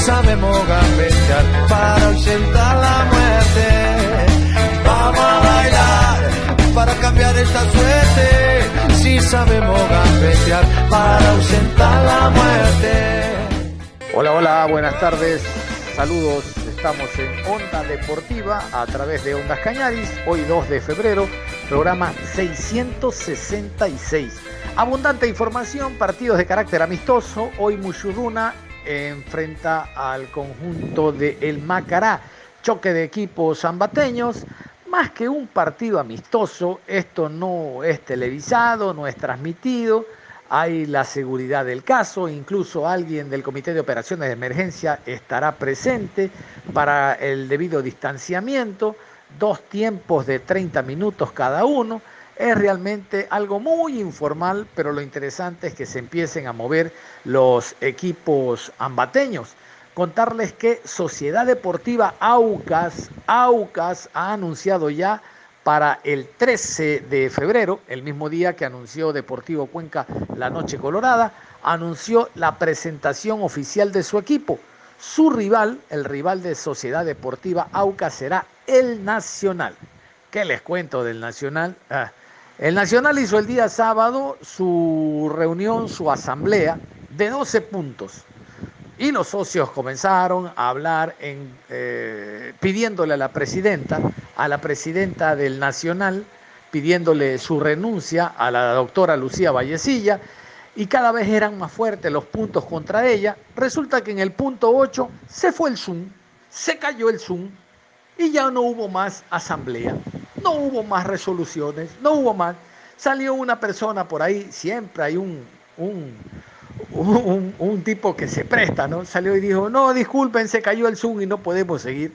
Sabemos gambetear para ausentar la muerte. Vamos a bailar para cambiar esta suerte. Si sabemos gambetear para ausentar la muerte. Hola, hola, buenas tardes. Saludos, estamos en Onda Deportiva a través de Ondas Cañaris, hoy 2 de febrero, programa 666. Abundante información, partidos de carácter amistoso, hoy Mushuruna enfrenta al conjunto de El Macará. Choque de equipos zambateños. Más que un partido amistoso, esto no es televisado, no es transmitido. Hay la seguridad del caso, incluso alguien del Comité de Operaciones de Emergencia estará presente para el debido distanciamiento, dos tiempos de 30 minutos cada uno es realmente algo muy informal, pero lo interesante es que se empiecen a mover los equipos ambateños. Contarles que Sociedad Deportiva Aucas, Aucas ha anunciado ya para el 13 de febrero, el mismo día que anunció Deportivo Cuenca la Noche Colorada, anunció la presentación oficial de su equipo. Su rival, el rival de Sociedad Deportiva Aucas, será el Nacional. ¿Qué les cuento del Nacional? Ah, el Nacional hizo el día sábado su reunión, su asamblea de 12 puntos. Y los socios comenzaron a hablar eh, pidiéndole a la presidenta, a la presidenta del Nacional, pidiéndole su renuncia a la doctora Lucía Vallecilla, y cada vez eran más fuertes los puntos contra ella. Resulta que en el punto 8 se fue el Zoom, se cayó el Zoom y ya no hubo más asamblea. No hubo más resoluciones, no hubo más. Salió una persona por ahí, siempre hay un, un, un, tipo que se presta, ¿no? Salió y dijo, no, disculpen, se cayó el Zoom y no podemos seguir.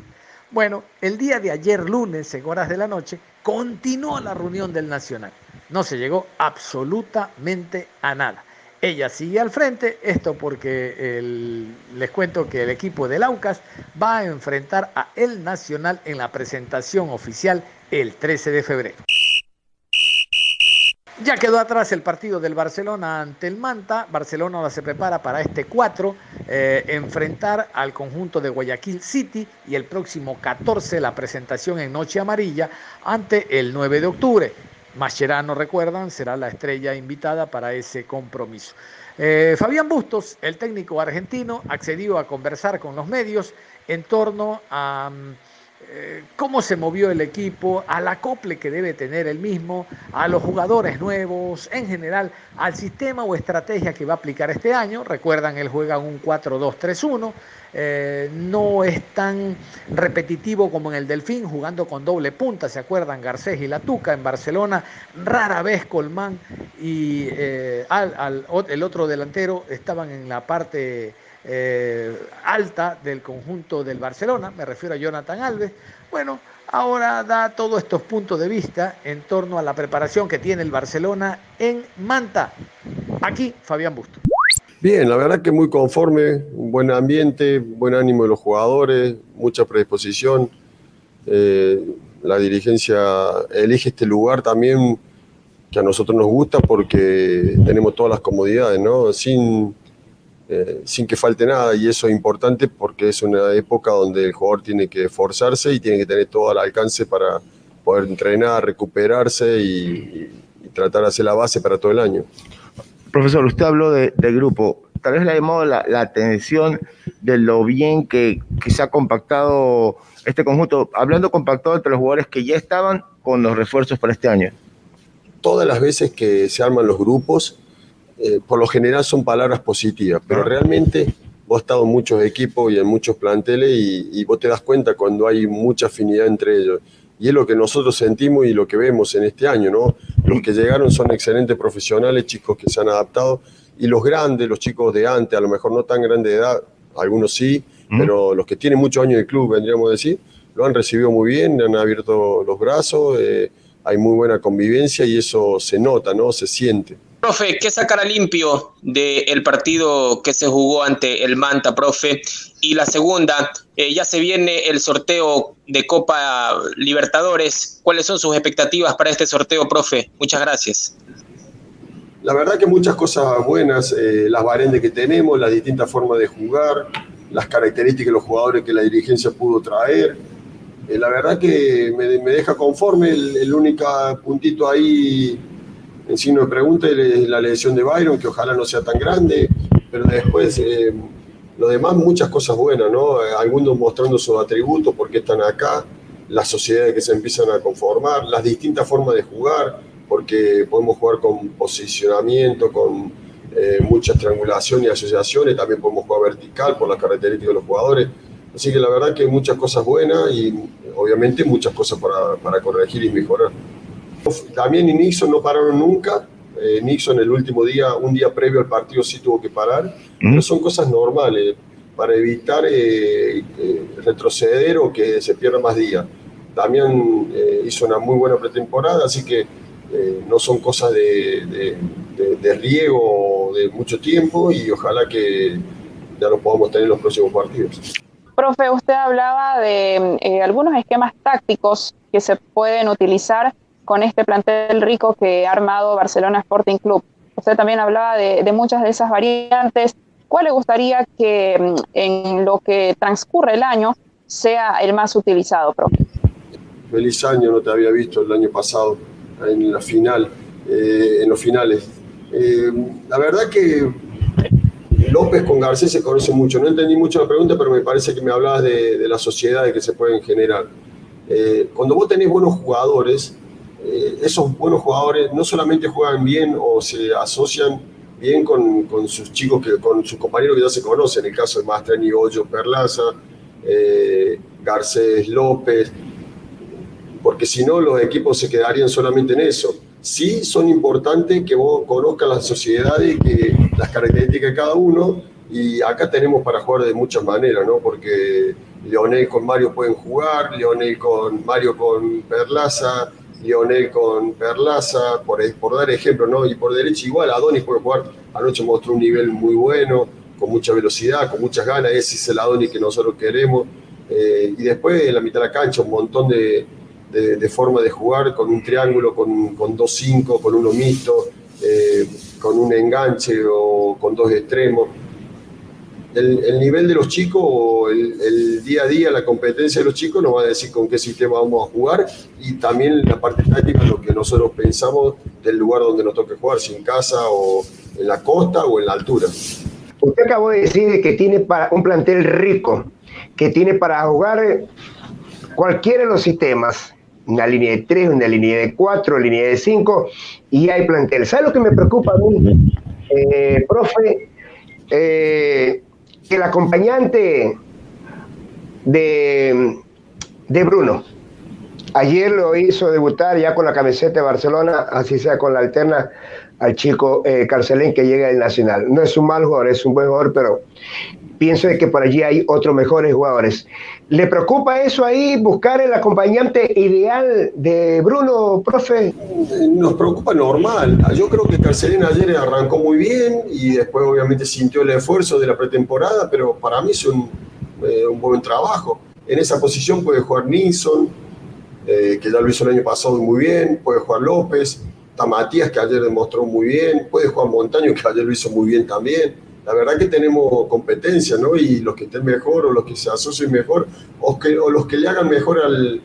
Bueno, el día de ayer, lunes, en horas de la noche, continuó la reunión del Nacional. No se llegó absolutamente a nada. Ella sigue al frente, esto porque les cuento que el equipo del Aucas va a enfrentar a El Nacional en la presentación oficial el 13 de febrero. Ya quedó atrás el partido del Barcelona ante el Manta. Barcelona ahora se prepara para este 4, eh, enfrentar al conjunto de Guayaquil City y el próximo 14 la presentación en Noche Amarilla ante el 9 de octubre. Mascherano, recuerdan, será la estrella invitada para ese compromiso. Eh, Fabián Bustos, el técnico argentino, accedió a conversar con los medios en torno a... Mm, cómo se movió el equipo, al acople que debe tener el mismo, a los jugadores nuevos, en general, al sistema o estrategia que va a aplicar este año. Recuerdan, él juega un 4-2-3-1. Eh, no es tan repetitivo como en el Delfín, jugando con doble punta, ¿se acuerdan? Garcés y Latuca en Barcelona, rara vez Colmán y eh, el otro delantero estaban en la parte eh, alta del conjunto del Barcelona, me refiero a Jonathan Alves. Bueno, ahora da todos estos puntos de vista en torno a la preparación que tiene el Barcelona en Manta. Aquí, Fabián Busto. Bien, la verdad que muy conforme, un buen ambiente, buen ánimo de los jugadores, mucha predisposición. Eh, la dirigencia elige este lugar también que a nosotros nos gusta porque tenemos todas las comodidades, ¿no? Sin eh, sin que falte nada y eso es importante porque es una época donde el jugador tiene que esforzarse y tiene que tener todo al alcance para poder entrenar, recuperarse y, tratar de hacer la base para todo el año. Profesor, usted habló de, grupo. Tal vez le ha llamado la, atención de lo bien que, que, se ha compactado este conjunto, hablando compactado entre los jugadores que ya estaban con los refuerzos para este año. Todas las veces que se arman los grupos, eh, por lo general son palabras positivas, pero realmente vos has estado en muchos equipos y en muchos planteles y, vos te das cuenta cuando hay mucha afinidad entre ellos. Y es lo que nosotros sentimos y lo que vemos en este año, ¿no? Los que llegaron son excelentes profesionales, chicos que se han adaptado, y los grandes, los chicos de antes, a lo mejor no tan grande de edad, algunos sí, pero los que tienen muchos años de club, vendríamos a decir, lo han recibido muy bien, han abierto los brazos, eh, hay muy buena convivencia y eso se nota, ¿no? Se siente. Profe, ¿qué sacará limpio del partido que se jugó ante el Manta, profe? Y la segunda, eh, ya se viene el sorteo de Copa Libertadores. ¿Cuáles son sus expectativas para este sorteo, profe? Muchas gracias. La verdad que muchas cosas buenas, eh, las variantes que tenemos, las distintas formas de jugar, las características de los jugadores que la dirigencia pudo traer. Eh, la verdad que me, deja conforme, el, el único puntito ahí en signo de pregunta la lesión de Byron, que ojalá no sea tan grande, pero después eh, lo demás muchas cosas buenas, ¿no? Algunos mostrando sus atributos, porque están acá, las sociedades que se empiezan a conformar, las distintas formas de jugar, porque podemos jugar con posicionamiento, con eh, muchas triangulaciones y asociaciones, también podemos jugar vertical por las características de los jugadores. Así que la verdad que muchas cosas buenas y obviamente muchas cosas para, para corregir y mejorar. También y Nixon no pararon nunca. Eh, Nixon el último día, un día previo al partido sí tuvo que parar, pero son cosas normales para evitar eh, eh, retroceder o que se pierda más días. También hizo una muy buena pretemporada, así que no son cosas de, de, riego de mucho tiempo y ojalá que ya lo podamos tener en los próximos partidos. Profe, usted hablaba de algunos esquemas tácticos que se pueden utilizar con este plantel rico que ha armado Barcelona Sporting Club. Usted también hablaba de, muchas de esas variantes. ¿Cuál le gustaría que mm, en lo que transcurre el año sea el más utilizado, profe? Feliz año, no te había visto el año pasado en la final, eh, en los finales. Eh, la verdad que López con Garcés se conoce mucho. No entendí mucho la pregunta, pero me parece que me hablabas de, de las sociedades que se pueden generar. Eh, cuando vos tenés buenos jugadores, eh, esos buenos jugadores no solamente juegan bien o se asocian bien con, con, sus chicos, que, con sus compañeros que ya se conocen, en el caso de Mastrani, Hoyo, Perlaza, eh, Garcés, López, porque si no los equipos se quedarían solamente en eso. Sí son importantes que vos conozcas las sociedades, que, las características de cada uno, y acá tenemos para jugar de muchas maneras, ¿no? Porque Leonel con Mario pueden jugar, Leonel con Mario con Perlaza, Lionel con Perlaza, por, dar ejemplo. Y por derecha igual, Adonis puede jugar, anoche mostró un nivel muy bueno, con mucha velocidad, con muchas ganas, ese es el Adonis que nosotros queremos. Eh, y después en la mitad de la cancha un montón de, de, formas de jugar, con un triángulo, con, con dos cinco, con uno mixto, eh, con un enganche o con dos extremos el, nivel de los chicos o el, día a día, la competencia de los chicos nos va a decir con qué sistema vamos a jugar y también la parte táctica, lo que nosotros pensamos del lugar donde nos toque jugar, si en casa o en la costa o en la altura. Usted acabó de decir que tiene para un plantel rico, que tiene para jugar cualquiera de los sistemas, una línea de tres, una línea de cuatro, línea de cinco, y hay plantel. ¿Sabe lo que me preocupa a mí, eh, profe? Eh, el acompañante de, de Bruno, ayer lo hizo debutar ya con la camiseta de Barcelona, así sea con la alterna al chico eh, Carcelén que llega del Nacional. No es un mal jugador, es un buen jugador, pero pienso que por allí hay otros mejores jugadores. ¿Le preocupa eso ahí, buscar el acompañante ideal de Bruno, profe? Nos preocupa normal. Yo creo que Carcelén ayer arrancó muy bien y después obviamente sintió el esfuerzo de la pretemporada, pero para mí es un, eh, un buen trabajo. En esa posición puede jugar Nilsson, eh, que ya lo hizo el año pasado muy bien, puede jugar López, está Matías, que ayer demostró muy bien, puede jugar Montaño, que ayer lo hizo muy bien también la verdad que tenemos competencia, ¿no? Y los que estén mejor o los que se asocien mejor o, los que le hagan mejor al,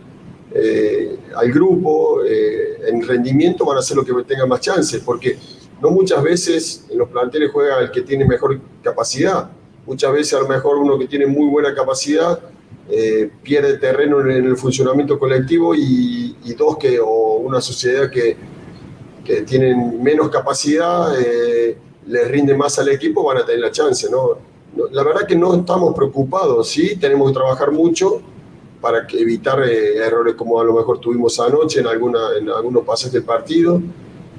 eh, al grupo eh, en rendimiento van a ser los que tengan más chances, porque no muchas veces en los planteles juega el que tiene mejor capacidad. Muchas veces a lo mejor uno que tiene muy buena capacidad eh, pierde terreno en el funcionamiento colectivo y, y, dos que, o una sociedad que, que tienen menos capacidad le rinde más al equipo, van a tener la chance, ¿no? la verdad que no estamos preocupados, sí, tenemos que trabajar mucho para evitar eh, errores como a lo mejor tuvimos anoche en, alguna, en algunos pases del partido.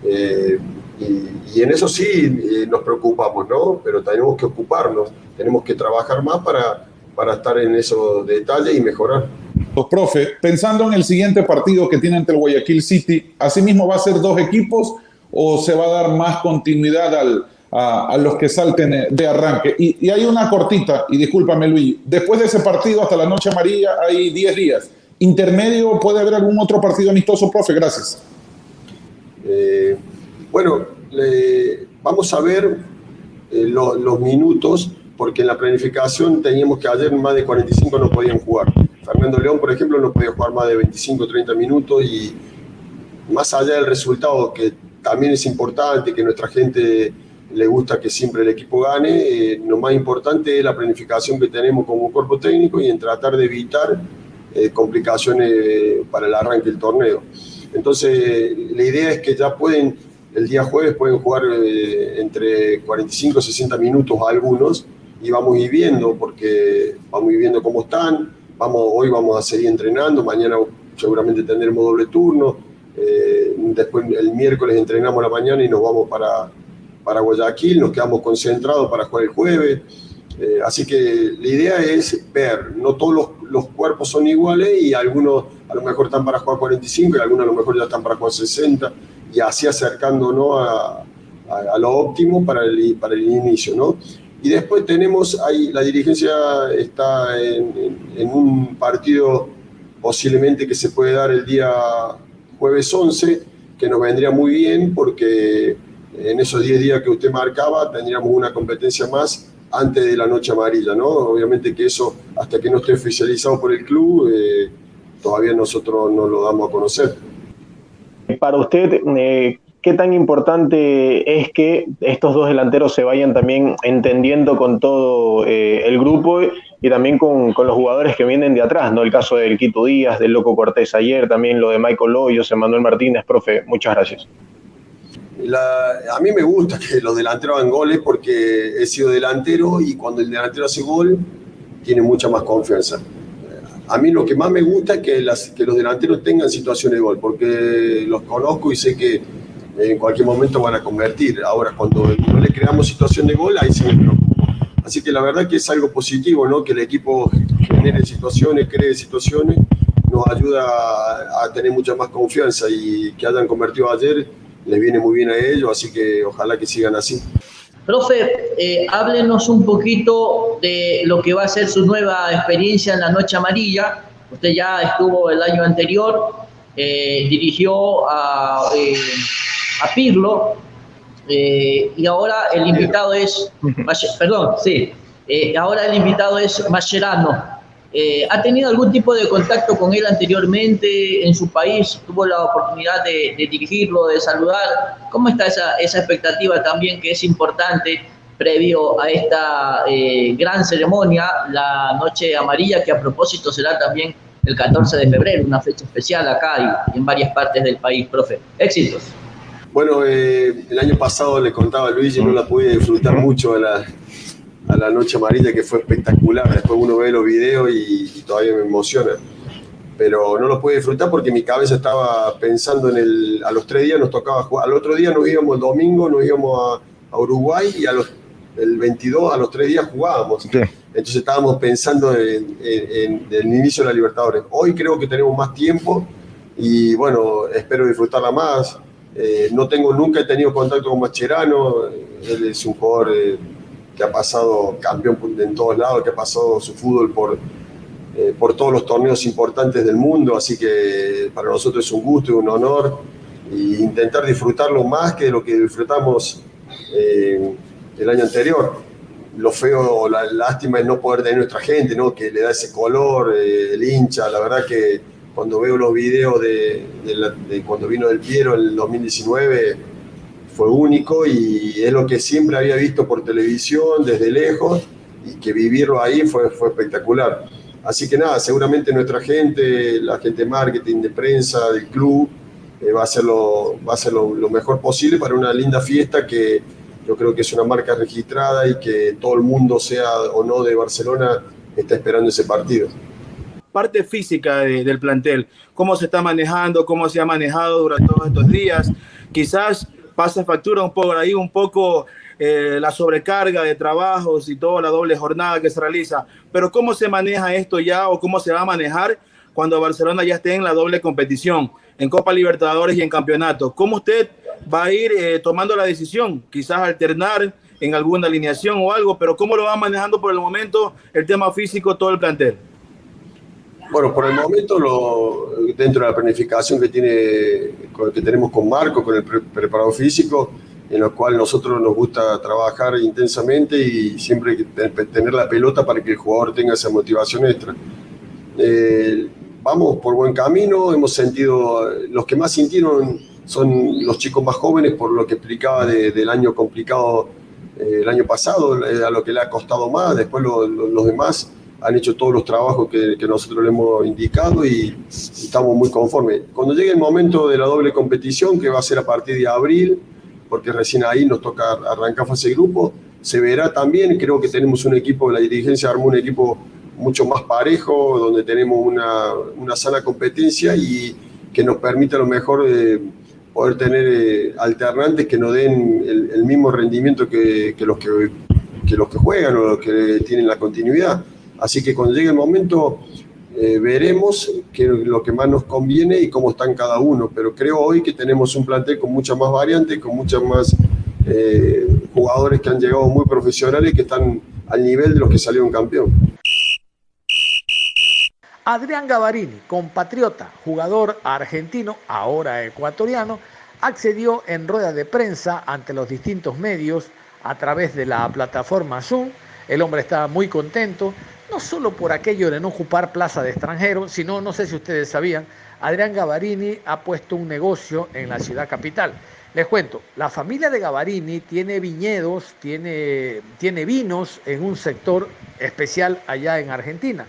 Eh, y, en eso sí eh, nos preocupamos, ¿no? Pero tenemos que ocuparnos, tenemos que trabajar más para, para estar en esos detalles y mejorar. Pues, profe, pensando en el siguiente partido que tiene ante el Guayaquil City, ¿asimismo va a ser dos equipos o se va a dar más continuidad al, a, los que salten de arranque. Y, hay una cortita, y discúlpame Luis, después de ese partido hasta la noche amarilla hay 10 días. ¿Intermedio puede haber algún otro partido amistoso, profe? Gracias. Eh, bueno, vamos a ver eh, los minutos, porque en la planificación teníamos que ayer más de 45 no podían jugar. Fernando León, por ejemplo, no podía jugar más de 25 30 minutos y más allá del resultado, que también es importante que nuestra gente le gusta que siempre el equipo gane. Eh, lo más importante es la planificación que tenemos como cuerpo técnico y en tratar de evitar eh, complicaciones para el arranque del torneo. Entonces, la idea es que ya pueden, el día jueves pueden jugar eh, entre 45 y 60 minutos algunos y vamos a ir viendo, porque vamos a ir viendo cómo están. Vamos, hoy vamos a seguir entrenando, mañana seguramente tendremos doble turno. después el miércoles entrenamos la mañana y nos vamos para, para Guayaquil, nos quedamos concentrados para jugar el jueves. Eh, así que la idea es ver, no todos los, cuerpos son iguales y algunos a lo mejor están para jugar 45 y algunos a lo mejor ya están para jugar 60 y así acercándonos a, lo óptimo para el, para el inicio. ¿no? Y después tenemos, ahí la dirigencia está en, en un partido posiblemente que se puede dar el día jueves 11, que nos vendría muy bien porque en esos 10 días que usted marcaba tendríamos una competencia más antes de la noche amarilla, ¿no? Obviamente que eso, hasta que no esté oficializado por el club, eh, todavía nosotros no lo damos a conocer. Para usted, eh, ¿qué tan importante es que estos dos delanteros se vayan también entendiendo con todo eh, el grupo y también con, los jugadores que vienen de atrás, ¿no? El caso del Quito Díaz, del Loco Cortés ayer, también lo de Michael Loyos, Manuel Martínez, profe, muchas gracias a mí me gusta que los delanteros hagan goles porque he sido delantero y cuando el delantero hace gol tiene mucha más confianza. A mí lo que más me gusta es que, los delanteros tengan situaciones de gol porque los conozco y sé que en cualquier momento van a convertir. Ahora, cuando no le creamos situación de gol, ahí preocupo. Así que la verdad que es algo positivo, ¿no? Que el equipo genere situaciones, cree situaciones, nos ayuda a, a tener mucha más confianza y que hayan convertido ayer les viene muy bien a ellos, así que ojalá que sigan así. Profe, eh, háblenos un poquito de lo que va a ser su nueva experiencia en la Noche Amarilla. Usted ya estuvo el año anterior, eh, dirigió a, eh, a Pirlo y ahora el invitado es, perdón, sí, ahora el invitado es Mascherano. Eh, ¿Ha tenido algún tipo de contacto con él anteriormente en su país? ¿Tuvo la oportunidad de, dirigirlo, de saludar? ¿Cómo está esa, esa, expectativa también que es importante previo a esta eh, gran ceremonia, la Noche Amarilla, que a propósito será también el 14 de febrero, una fecha especial acá y, en varias partes del país, profe? Éxitos. Bueno, eh, el año pasado le contaba a Luigi, no la pude disfrutar mucho a la, a la Noche Amarilla, que fue espectacular. Después uno ve los videos y, todavía me emociona. Pero no lo pude disfrutar porque mi cabeza estaba pensando en el. A los tres días nos tocaba jugar. Al otro día nos íbamos el domingo, nos íbamos a, Uruguay y a los, el 22, a los tres días jugábamos. Entonces estábamos pensando en, el inicio de la Libertadores. Hoy creo que tenemos más tiempo y bueno, espero disfrutarla más. Eh, no tengo, nunca he tenido contacto con Macherano, él es un jugador eh, que ha pasado campeón en todos lados, que ha pasado su fútbol por, eh, por todos los torneos importantes del mundo, así que para nosotros es un gusto y un honor y intentar disfrutarlo más que lo que disfrutamos eh, el año anterior. Lo feo, la lástima es no poder tener nuestra gente, ¿no? que le da ese color, eh, el hincha, la verdad que cuando veo los videos de, de cuando vino del Piero en el 2019, fue único y es lo que siempre había visto por televisión desde lejos y que vivirlo ahí fue, fue espectacular. Así que nada, seguramente nuestra gente, la gente de marketing, de prensa, del club, eh, va a ser, lo, va a ser lo, mejor posible para una linda fiesta que, yo creo que es una marca registrada y que todo el mundo, sea o no de Barcelona, está esperando ese partido. Parte física del plantel, cómo se está manejando, cómo se ha manejado durante todos estos días. Quizás pasa factura un poco ahí, un poco eh, la sobrecarga de trabajos y toda la doble jornada que se realiza. Pero ¿cómo se maneja esto ya o cómo se va a manejar cuando Barcelona ya esté en la doble competición, en Copa Libertadores y en campeonato? ¿Cómo usted va a ir eh, tomando la decisión? Quizás alternar en alguna alineación o algo, pero ¿cómo lo va manejando por el momento el tema físico, todo el plantel? Bueno, por el momento, lo, dentro de la planificación que, tiene, que tenemos con Marco, con el preparado físico, en lo cual nosotros nos gusta trabajar intensamente y siempre tener la pelota para que el jugador tenga esa motivación extra. Eh, vamos por buen camino, hemos sentido, los que más sintieron son los chicos más jóvenes por lo que explicaba del año complicado eh, el año pasado, a lo que le ha costado más, después los demás han hecho todos los trabajos que, nosotros le hemos indicado y, estamos muy conformes. Cuando llegue el momento de la doble competición, que va a ser a partir de abril, porque recién ahí nos toca arrancar fase de grupo, se verá también, creo que tenemos un equipo, la dirigencia armó un equipo mucho más parejo, donde tenemos una, una sana competencia y que nos permite a lo mejor eh, poder tener eh, alternantes que nos den el, mismo rendimiento que, los que, que, los que juegan o los que tienen la continuidad. Así que cuando llegue el momento eh, veremos qué lo que más nos conviene y cómo están cada uno. Pero creo hoy que tenemos un plantel con muchas más variantes, con muchas más jugadores que han llegado muy profesionales y que están al nivel de los que salieron campeón. Adrián Gavarini, compatriota, jugador argentino, ahora ecuatoriano, accedió en rueda de prensa ante los distintos medios a través de la plataforma Zoom. El hombre estaba muy contento, no solo por aquello de no ocupar plaza de extranjero, sino, no sé si ustedes sabían, Adrián Gavarini ha puesto un negocio en la ciudad capital. Les cuento, la familia de Gavarini tiene viñedos, tiene, tiene vinos en un sector especial allá en Argentina.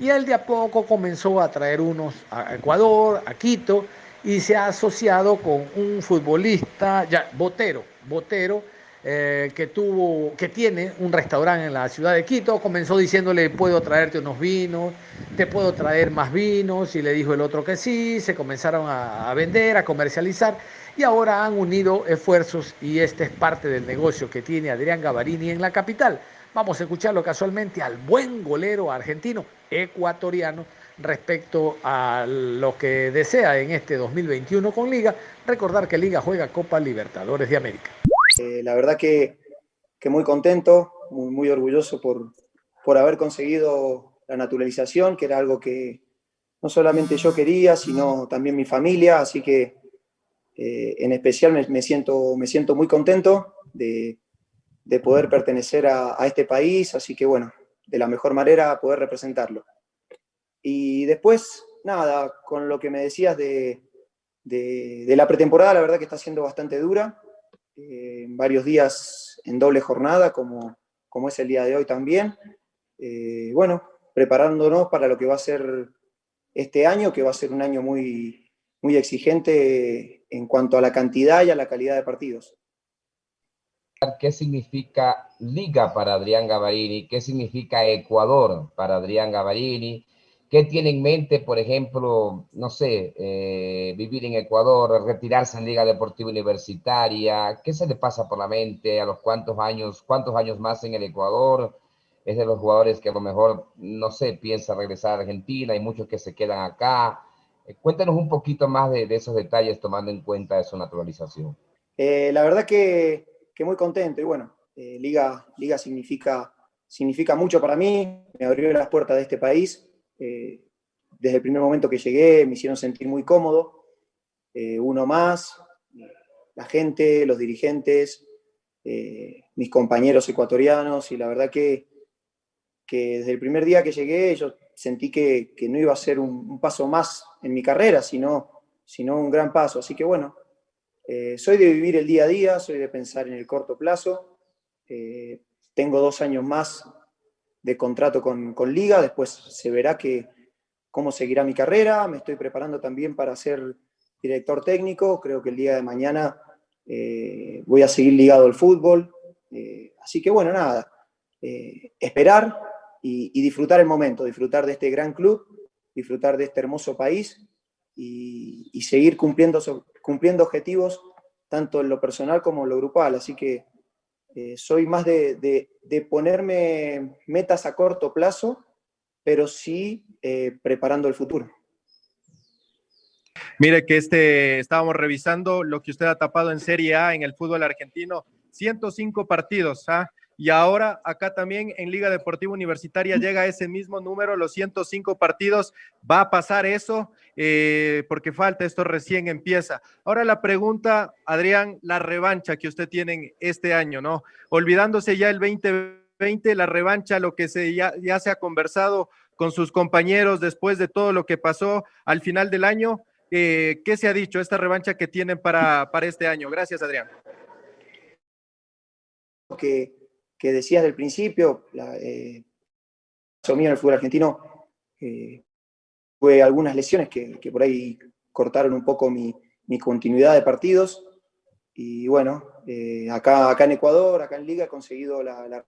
Y él de a poco comenzó a traer unos a Ecuador, a Quito, y se ha asociado con un futbolista, ya, Botero, Botero, eh, que, tuvo, que tiene un restaurante en la ciudad de Quito, comenzó diciéndole, puedo traerte unos vinos, te puedo traer más vinos, y le dijo el otro que sí, se comenzaron a, a vender, a comercializar, y ahora han unido esfuerzos y este es parte del negocio que tiene Adrián Gavarini en la capital. Vamos a escucharlo casualmente al buen golero argentino, ecuatoriano, respecto a lo que desea en este 2021 con Liga. Recordar que Liga juega Copa Libertadores de América. Eh, la verdad que, muy contento, muy, orgulloso por, por haber conseguido la naturalización, que era algo que no solamente yo quería, sino también mi familia, así que eh, en especial me, siento, me siento muy contento de, de poder pertenecer a, este país, así que bueno, de la mejor manera poder representarlo. Y después, nada, con lo que me decías de, la pretemporada, la verdad que está siendo bastante dura, eh, varios días en doble jornada, como, como es el día de hoy también. Eh, bueno, preparándonos para lo que va a ser este año, que va a ser un año muy, muy exigente en cuanto a la cantidad y a la calidad de partidos. Qué significa Liga para Adrián Gavarini, qué significa Ecuador para Adrián Gavarini, qué tiene en mente, por ejemplo, no sé, eh, vivir en Ecuador, retirarse en Liga Deportiva Universitaria, qué se le pasa por la mente, a los cuántos años, cuántos años más en el Ecuador, es de los jugadores que a lo mejor, no sé, piensa regresar a Argentina, hay muchos que se quedan acá. Eh, cuéntanos un poquito más de, esos detalles tomando en cuenta su naturalización. Eh, la verdad que que muy contento. Y bueno, eh, Liga, Liga significa, significa mucho para mí, me abrió las puertas de este país. Eh, desde el primer momento que llegué me hicieron sentir muy cómodo. Eh, uno más, la gente, los dirigentes, mis compañeros ecuatorianos, y la verdad que, que, desde el primer día que llegué yo sentí que, que no iba a ser un, un, paso más en mi carrera, sino, sino un gran paso. Así que bueno, eh, soy de vivir el día a día, soy de pensar en el corto plazo. Eh, tengo dos años más de contrato con, Liga, después se verá cómo seguirá mi carrera. Me estoy preparando también para ser director técnico. Creo que el día de mañana eh, voy a seguir ligado al fútbol. así que bueno, nada, esperar y, disfrutar el momento, disfrutar de este gran club, disfrutar de este hermoso país y, seguir cumpliendo, cumpliendo objetivos tanto en lo personal como en lo grupal. Así que eh, soy más de, ponerme metas a corto plazo, pero sí eh, preparando el futuro. Mire que este, estábamos revisando lo que usted ha tapado en Serie A en el fútbol argentino, 105 partidos, ¿ah? Y ahora acá también en Liga Deportiva Universitaria llega ese mismo número, los 105 partidos. Va a pasar eso eh, porque falta, esto recién empieza. Ahora la pregunta, Adrián, la revancha que usted tiene este año, ¿no? Olvidándose ya el 2020, la revancha, lo que se, ya, ya se ha conversado con sus compañeros después de todo lo que pasó al final del año. Eh, ¿Qué se ha dicho esta revancha que tienen para, para este año? Gracias, Adrián. Que que decías del principio, la, eh, mío en el fútbol argentino, eh, fue algunas lesiones que, por ahí cortaron un poco mi, continuidad de partidos. Y bueno, eh, acá, acá en Ecuador, acá en Liga, he conseguido la, la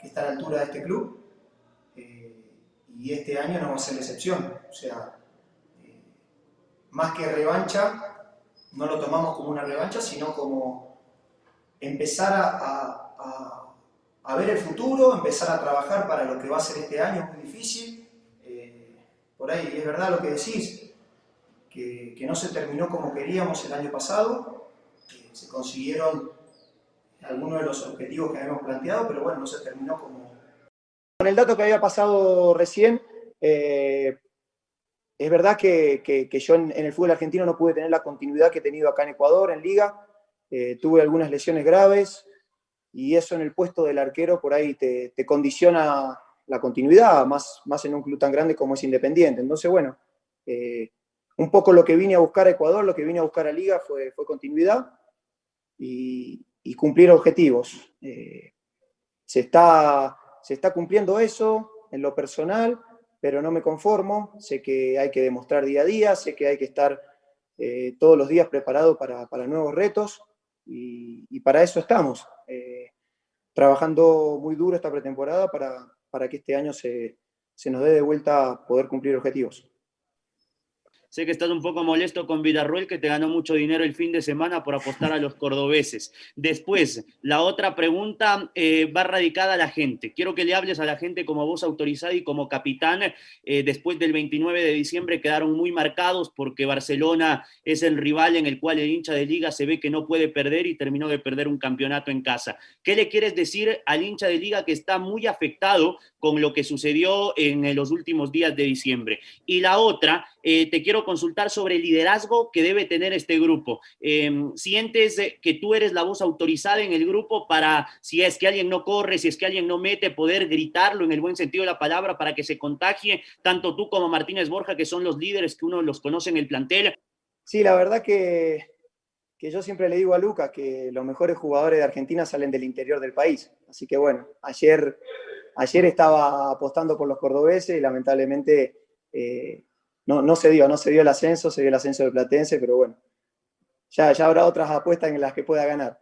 que está a la altura de este club. Eh, y este año no va a ser la excepción. O sea, más que revancha, no lo tomamos como una revancha, sino como empezar a, ver el futuro, empezar a trabajar para lo que va a ser este año, muy difícil. Eh, por ahí es verdad lo que decís, que, no se terminó como queríamos el año pasado, se consiguieron algunos de los objetivos que habíamos planteado, pero bueno, no se terminó como... Con el dato que había pasado recién, eh, es verdad que, yo en, en, el fútbol argentino no pude tener la continuidad que he tenido acá en Ecuador, en Liga, eh, tuve algunas lesiones graves y eso en el puesto del arquero por ahí te, condiciona la continuidad, más, más en un club tan grande como es Independiente. Entonces, bueno, eh, un poco lo que vine a buscar a Ecuador, lo que vine a buscar a Liga fue, fue continuidad y, cumplir objetivos. Eh, se, está, se está cumpliendo eso en lo personal, pero no me conformo. Sé que hay que demostrar día a día, sé que hay que estar todos los días preparado para, para nuevos retos y, para eso estamos, eh, trabajando muy duro esta pretemporada para, para que este año se, se nos dé de vuelta poder cumplir objetivos. Sé que estás un poco molesto con Villarruel, que te ganó mucho dinero el fin de semana por apostar a los cordobeses. Después, la otra pregunta eh, va radicada a la gente. Quiero que le hables a la gente como voz autorizada y como capitán. Eh, después del 29 de diciembre quedaron muy marcados porque Barcelona es el rival en el cual el hincha de liga se ve que no puede perder y terminó de perder un campeonato en casa. ¿Qué le quieres decir al hincha de liga que está muy afectado con lo que sucedió en los últimos días de diciembre? Y la otra, eh, te quiero consultar sobre el liderazgo que debe tener este grupo. Em, ¿Sientes que tú eres la voz autorizada en el grupo para, si es que alguien no corre, si es que alguien no mete, poder gritarlo en el buen sentido de la palabra para que se contagie, tanto tú como Martínez Borja, que son los líderes que uno los conoce en el plantel? Sí, la verdad que, que yo siempre le digo a Luca que los mejores jugadores de Argentina salen del interior del país. Así que bueno, ayer, ayer estaba apostando por los cordobeses y lamentablemente eh, no, se dio, no se dio el ascenso, se dio el ascenso de Platense, pero bueno, ya, ya habrá otras apuestas en las que pueda ganar.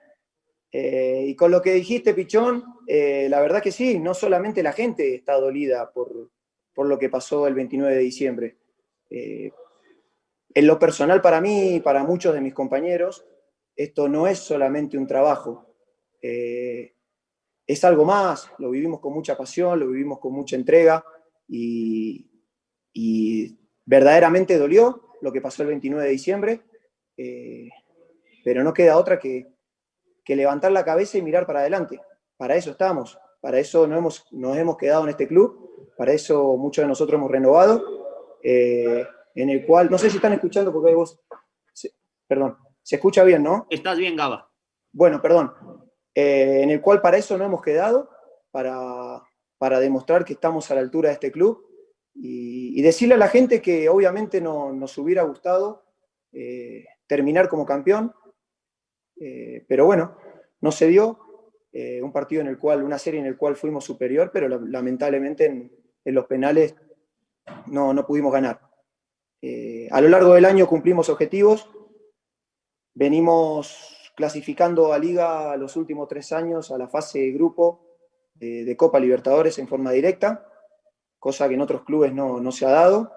Eh, y con lo que dijiste, Pichón, eh, la verdad que sí, no solamente la gente está dolida por, lo que pasó el 29 de diciembre. En lo personal para mí y para muchos de mis compañeros, esto no es solamente un trabajo, es algo más, lo vivimos con mucha pasión, lo vivimos con mucha entrega y, y verdaderamente dolió lo que pasó el 29 de diciembre, eh, pero no queda otra que, levantar la cabeza y mirar para adelante. Para eso estamos, para eso nos hemos, nos hemos quedado en este club, para eso muchos de nosotros hemos renovado, eh, en el cual, no sé si están escuchando porque hay voz, perdón, se escucha bien, ¿no? Estás bien, Gaba. Bueno, perdón, eh, en el cual para eso no hemos quedado, para, para demostrar que estamos a la altura de este club y, decirle a la gente que obviamente no, nos hubiera gustado eh, terminar como campeón, eh, pero bueno, no se dio. Un partido en el cual, una serie en el cual fuimos superior, pero lamentablemente en, los penales no, no pudimos ganar. a lo largo del año cumplimos objetivos, venimos clasificando a Liga los últimos tres años a la fase de grupo de, Copa Libertadores en forma directa, cosa que en otros clubes no, no se ha dado.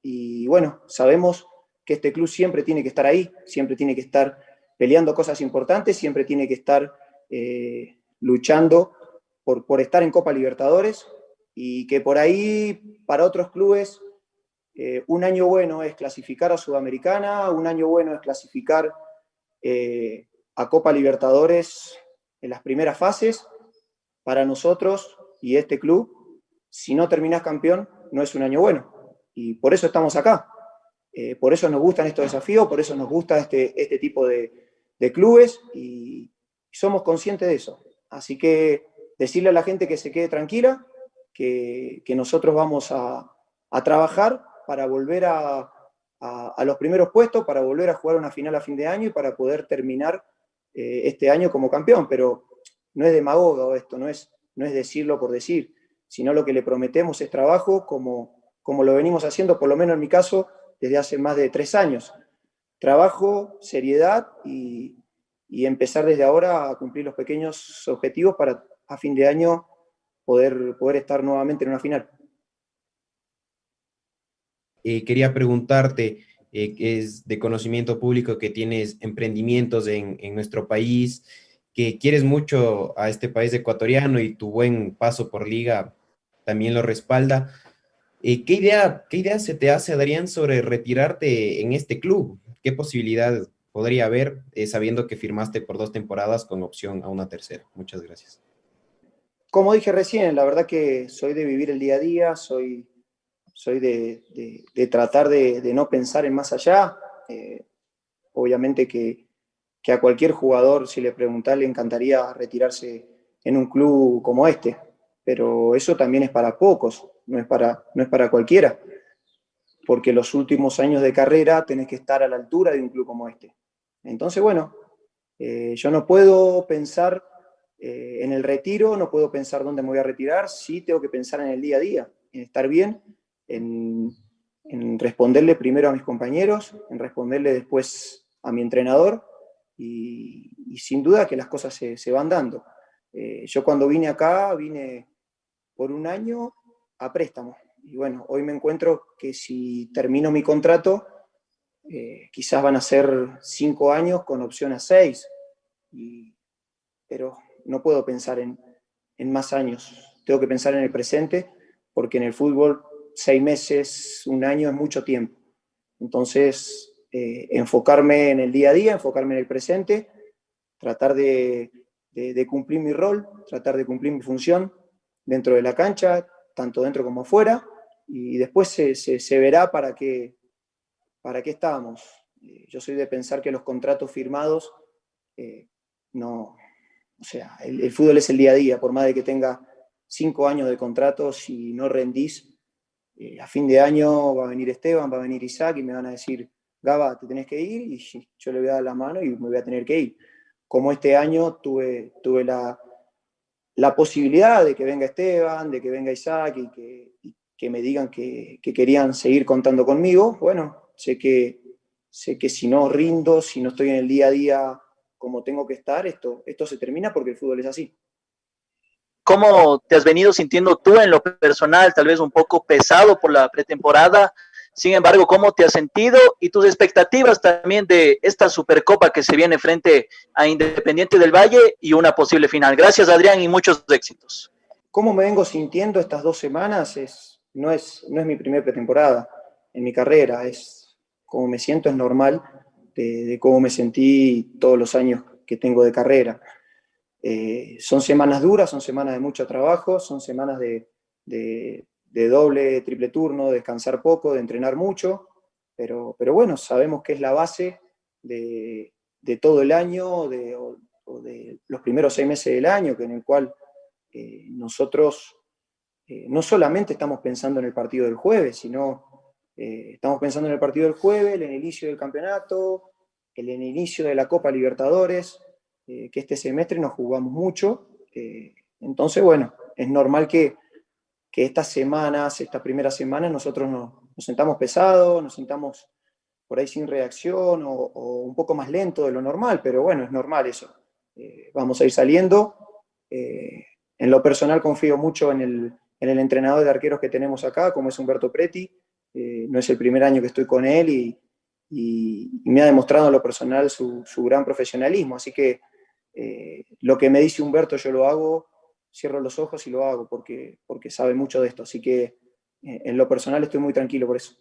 Y bueno, sabemos que este club siempre tiene que estar ahí, siempre tiene que estar peleando cosas importantes, siempre tiene que estar eh, luchando por, por, estar en Copa Libertadores y que por ahí para otros clubes eh, un año bueno es clasificar a Sudamericana, un año bueno es clasificar eh, a Copa Libertadores en las primeras fases. Para nosotros y este club, si no terminas campeón, no es un año bueno. Y por eso estamos acá. Eh, por eso nos gustan estos desafíos, por eso nos gusta este, este tipo de, clubes y somos conscientes de eso. Así que decirle a la gente que se quede tranquila, que, nosotros vamos a, trabajar para volver a, los primeros puestos, para volver a jugar una final a fin de año y para poder terminar eh, este año como campeón. Pero no es demagogo esto, no es, no es decirlo por decir, sino lo que le prometemos es trabajo como, como lo venimos haciendo, por lo menos en mi caso, desde hace más de tres años. Trabajo, seriedad y, empezar desde ahora a cumplir los pequeños objetivos para a fin de año poder, poder estar nuevamente en una final. Eh, quería preguntarte, eh, es de conocimiento público que tienes emprendimientos en, en, nuestro país, que quieres mucho a este país ecuatoriano y tu buen paso por liga también lo respalda. Eh, ¿qué, idea, ¿Qué idea se te hace, Adrián, sobre retirarte en este club? ¿Qué posibilidad podría haber eh, sabiendo que firmaste por dos temporadas con opción a una tercera? Muchas gracias. Como dije recién, la verdad que soy de vivir el día a día, soy, soy de, tratar de, no pensar en más allá. Eh, obviamente que, que, a cualquier jugador, si le preguntas, le encantaría retirarse en un club como este, pero eso también es para pocos no es para, no es para cualquiera, porque los últimos años de carrera tenés que estar a la altura de un club como este. Entonces, bueno, eh, yo no puedo pensar eh, en el retiro, no puedo pensar dónde me voy a retirar, sí tengo que pensar en el día a día, en estar bien, en, responderle primero a mis compañeros, en responderle después a mi entrenador y, sin duda que las cosas se, van dando. Eh, yo cuando vine acá, vine por un año a préstamo. Y bueno, hoy me encuentro que si termino mi contrato, eh, quizás van a ser cinco años con opción a seis, pero no puedo pensar en, más años. Tengo que pensar en el presente, porque en el fútbol seis meses, un año es mucho tiempo. Entonces, eh, enfocarme en el día a día, enfocarme en el presente, tratar de, cumplir mi rol, tratar de cumplir mi función dentro de la cancha, tanto dentro como afuera, y después se, verá para qué, para qué estábamos. Eh, yo soy de pensar que los contratos firmados, eh, no, o sea, el, fútbol es el día a día, por más de que tenga cinco años de contrato, si no rendís, eh, a fin de año va a venir Esteban, va a venir Isaac y me van a decir, Gaba, te tenés que ir, y yo le voy a dar la mano y me voy a tener que ir. Como este año tuve, tuve la, la posibilidad de que venga Esteban, de que venga Isaac y que, me digan que, querían seguir contando conmigo, bueno, sé que, sé que si no rindo, si no estoy en el día a día como tengo que estar, esto, esto se termina porque el fútbol es así. ¿Cómo te has venido sintiendo tú en lo personal, tal vez un poco pesado por la pretemporada? Sin embargo, ¿cómo te has sentido y tus expectativas también de esta Supercopa que se viene frente a Independiente del Valle y una posible final? Gracias, Adrián, y muchos éxitos. ¿Cómo me vengo sintiendo estas dos semanas? Es, no, es, no es mi primera pretemporada en mi carrera, es como me siento, es normal de, cómo me sentí todos los años que tengo de carrera. Eh, son semanas duras, son semanas de mucho trabajo, son semanas de de doble, triple turno, descansar poco, de entrenar mucho, pero, pero bueno, sabemos que es la base de, todo el año de, o, de los primeros seis meses del año, en el cual eh, nosotros eh, no solamente estamos pensando en el partido del jueves, sino estamos pensando en el partido del jueves, en el inicio del campeonato, en el inicio de la Copa Libertadores, que este semestre nos jugamos mucho. entonces, bueno, es normal que que estas semanas, esta primera semana, nosotros nos, sentamos pesados, nos sentamos por ahí sin reacción o, un poco más lento de lo normal, pero bueno, es normal eso. Eh, vamos a ir saliendo. Eh, en lo personal confío mucho en el, entrenador de arqueros que tenemos acá, como es Humberto Preti. Eh, no es el primer año que estoy con él y, me ha demostrado en lo personal su, gran profesionalismo. Así que lo que me dice Humberto yo lo hago, cierro los ojos y lo hago porque, porque sabe mucho de esto. Así que en lo personal estoy muy tranquilo por eso.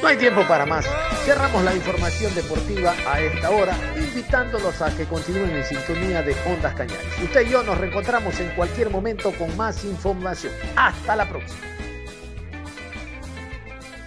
No hay tiempo para más. Cerramos la información deportiva a esta hora, invitándolos a que continúen en sintonía de Ondas Cañares. Usted y yo nos reencontramos en cualquier momento con más información. Hasta la próxima.